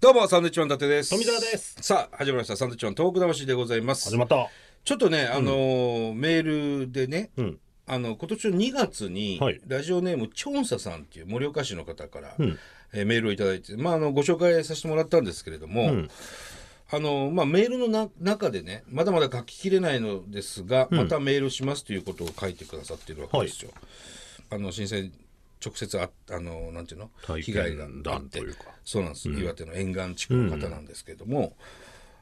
どうも、サンドウィッチマン伊達です。富澤です。さあ、始まりました。サンドウィッチマントーク魂でございます始。まった。ちょっとね、あのーメールでね、うん。あの、今年の2月に、はいラジオネーム、チョンサさんっていう盛岡市の方から、んえーメールをいただいて、まあ、あの、ご紹介させてもらったんですけれども、んあの、まあ、メールのな中でね、まだまだ書ききれないのですが、またメールしますということを書いてくださってるわけですよ。あの、震災直接あ、あの、なんていうの？体被害が験あって。そうなんです、岩手の沿岸地区の方なんですけれども、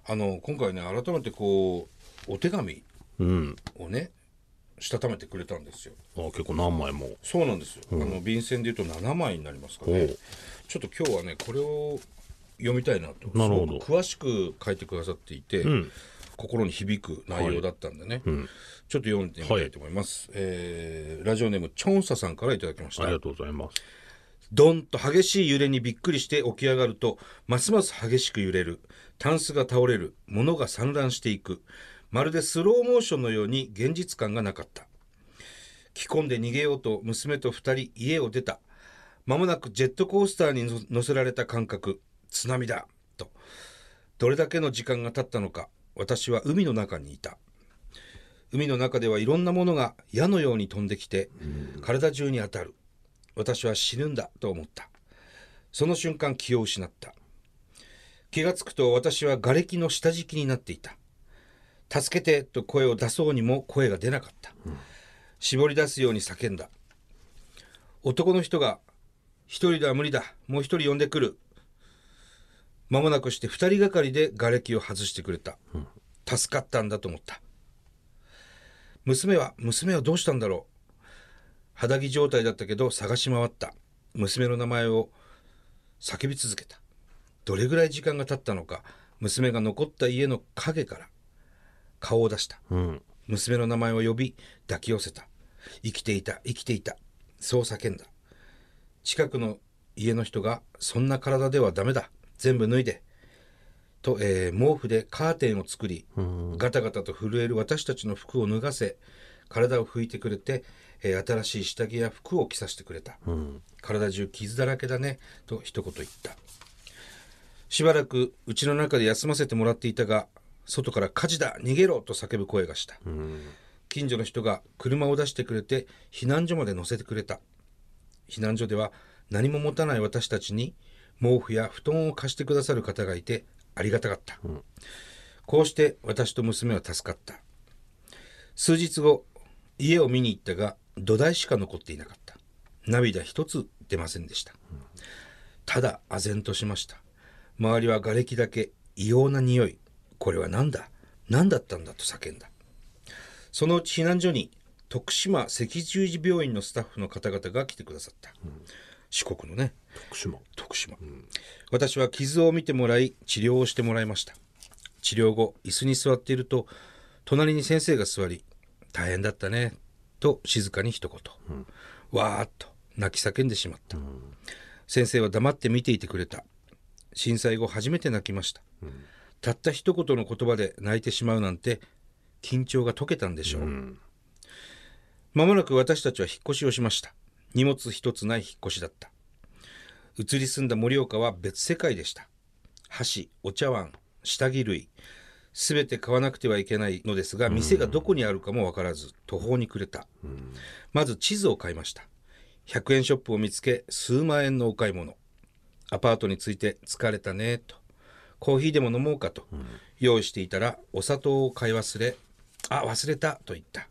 あの今回ね改めてこうお手紙うん。をねしたためてくれたんですよ。あ結構何枚も。そうなんですよ、あの便箋でいうと7枚になりますかね。ちょっと今日はねこれを読みたいなと。なるほど。詳しく書いてくださっていて、ん。心に響く内容だったんでね、ちょっと読んでみたいと思います、えーラジオネームチョンサさんからいただきましたありがとうございます。ドンと激しい揺れにびっくりして起き上がると、ますます激しく揺れる。タンスが倒れる。物が散乱していく。まるでスローモーションのように現実感がなかった。着込んで逃げようと娘と二人家を出た。まもなくジェットコースターにの乗せられた感覚。津波だ。と。どれだけの時間が経ったのか、私は海の中にいた。海の中ではいろんなものが矢のように飛んできて、体中に当たる。私は死ぬんだと思った。その瞬間気を失った。気がつくと私は瓦礫の下敷きになっていた。助けてと声を出そうにも声が出なかった。絞り出すように叫んだ。男の人が、一人では無理だ。もう一人呼んでくる。間もなくして二人がかりで瓦礫を外してくれた。助かったんだと思った。娘は、娘はどうしたんだろう？肌着状態だったけど探し回った。娘の名前を叫び続けた。どれぐらい時間が経ったのか、娘が残った家の影から顔を出した。うん。娘の名前を呼び抱き寄せた。生きていた、生きていた。そう叫んだ。近くの家の人が、そんな体ではダメだ。全部脱いで。と、えー毛布でカーテンを作り、ガタガタと震える私たちの服を脱がせ、体を拭いてくれて、えー新しい下着や服を着させてくれた。体中傷だらけだね、と一言言った。しばらくうちの中で休ませてもらっていたが、外から火事だ逃げろと叫ぶ声がした。近所の人が車を出してくれて避難所まで乗せてくれた。避難所では何も持たない私たちに毛布や布団を貸してくださる方がいてありがたかった。こうして私と娘は助かった。数日後、家を見に行ったが土台しか残っていなかった。涙一つ出ませんでした。ただ唖然としました。周りは瓦礫だけ異様な匂い。これは何だ？何だったんだと叫んだ。そのうち避難所に徳島赤十字病院のスタッフの方々が来てくださった。四国のね、徳島。徳島、私は傷を見てもらい治療をしてもらいました。治療後椅子に座っていると隣に先生が座り「大変だったね」と静かに一言、わーっと泣き叫んでしまった、先生は黙って見ていてくれた。震災後初めて泣きました、たった一言の言葉で泣いてしまうなんて緊張が解けたんでしょう、まもなく私たちは引っ越しをしました。荷物一つない引っ越しだった移り住んだ盛岡は別世界でした。箸、お茶碗、下着類、すべて買わなくてはいけないのですが、店がどこにあるかもわからず、途方に暮れた。まず地図を買いました。100円ショップを見つけ、数万円のお買い物。アパートに着いて疲れたね、と。コーヒーでも飲もうかと。用意していたら、お砂糖を買い忘れ、あ、忘れた、と言った。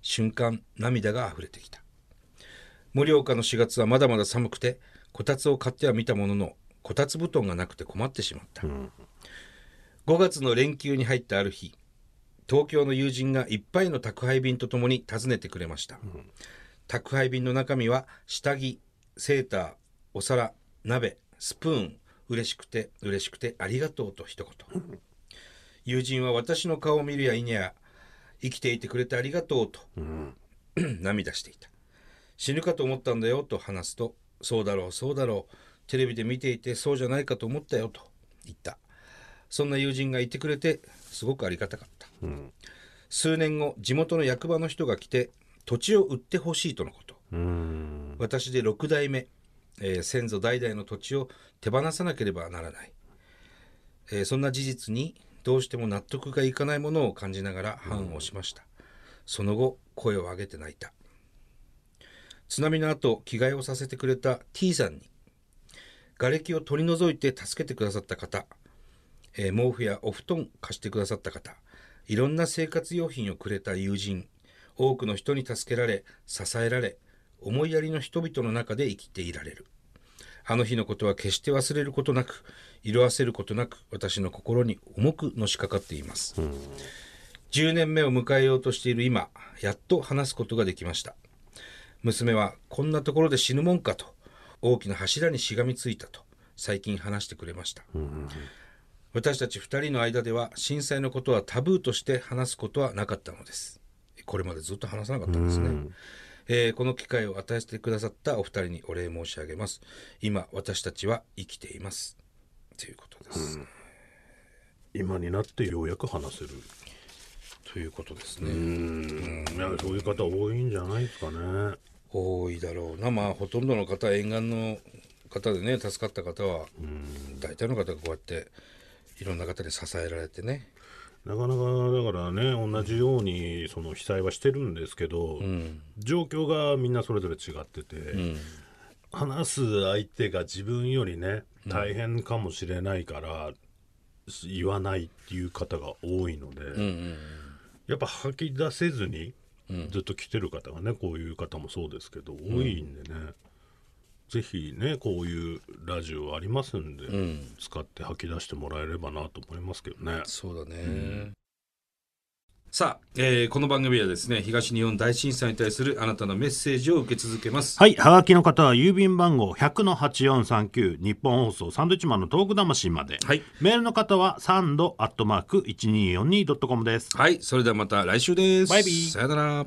瞬間、涙が溢れてきた。盛岡の4月はまだまだ寒くて、こたつを買ってはみたものの、こたつ布団がなくて困ってしまった。5月の連休に入ったある日、東京の友人がいっぱいの宅配便とともに訪ねてくれました。宅配便の中身は、下着、セーター、お皿、鍋、スプーン、嬉しくて嬉しくてありがとうと一言。友人は私の顔を見るや否や、生きていてくれてありがとうと、涙していた。死ぬかと思ったんだよと話すと、そうだろう、そうだろう、テレビで見ていてそうじゃないかと思ったよと言った。そんな友人がいてくれて、すごくありがたかった。数年後、地元の役場の人が来て、土地を売ってほしいとのこと。うん。私で6代目、えー先祖代々の土地を手放さなければならない。えーそんな事実にどうしても納得がいかないものを感じながら判をしました、その後声を上げて泣いた津波の後着替えをさせてくれた T さんに瓦礫を取り除いて助けてくださった方、えー毛布やお布団貸してくださった方いろんな生活用品をくれた友人多くの人に助けられ支えられ思いやりの人々の中で生きていられる。あの日のことは決して忘れることなく色あせることなく私の心に重くのしかかっています、10年目を迎えようとしている今やっと話すことができました娘はこんなところで死ぬもんかと大きな柱にしがみついたと最近話してくれました、私たち2人の間では震災のことはタブーとして話すことはなかったのです。これまでずっと話さなかったんですね、えーこの機会を与えてくださったお二人にお礼申し上げます。今私たちは生きています。ということです、今になってようやく話せる。ということですね、うん。いやそういう方多いんじゃないですかね多いだろうな。まあほとんどの方沿岸の方でね助かった方は大体の方がこうやっていろんな方に支えられてね。なかなかだからね同じようにその被災はしてるんですけど、状況がみんなそれぞれ違ってて、話す相手が自分よりね大変かもしれないから、言わないっていう方が多いので、やっぱ吐き出せずにずっと来てる方がねこういう方もそうですけど多いんでね、ぜひねこういうラジオありますんで、使って吐き出してもらえればなと思いますけどね。そうだね、さあ、えーこの番組はですね東日本大震災に対するあなたのメッセージを受け続けます。はい、はがきの方は郵便番号100-8439日本放送サンドイッチマンのトーク魂まで。はい。メールの方はサンドアットマーク 1242.com です。はいそれではまた来週です。バイビー。さよなら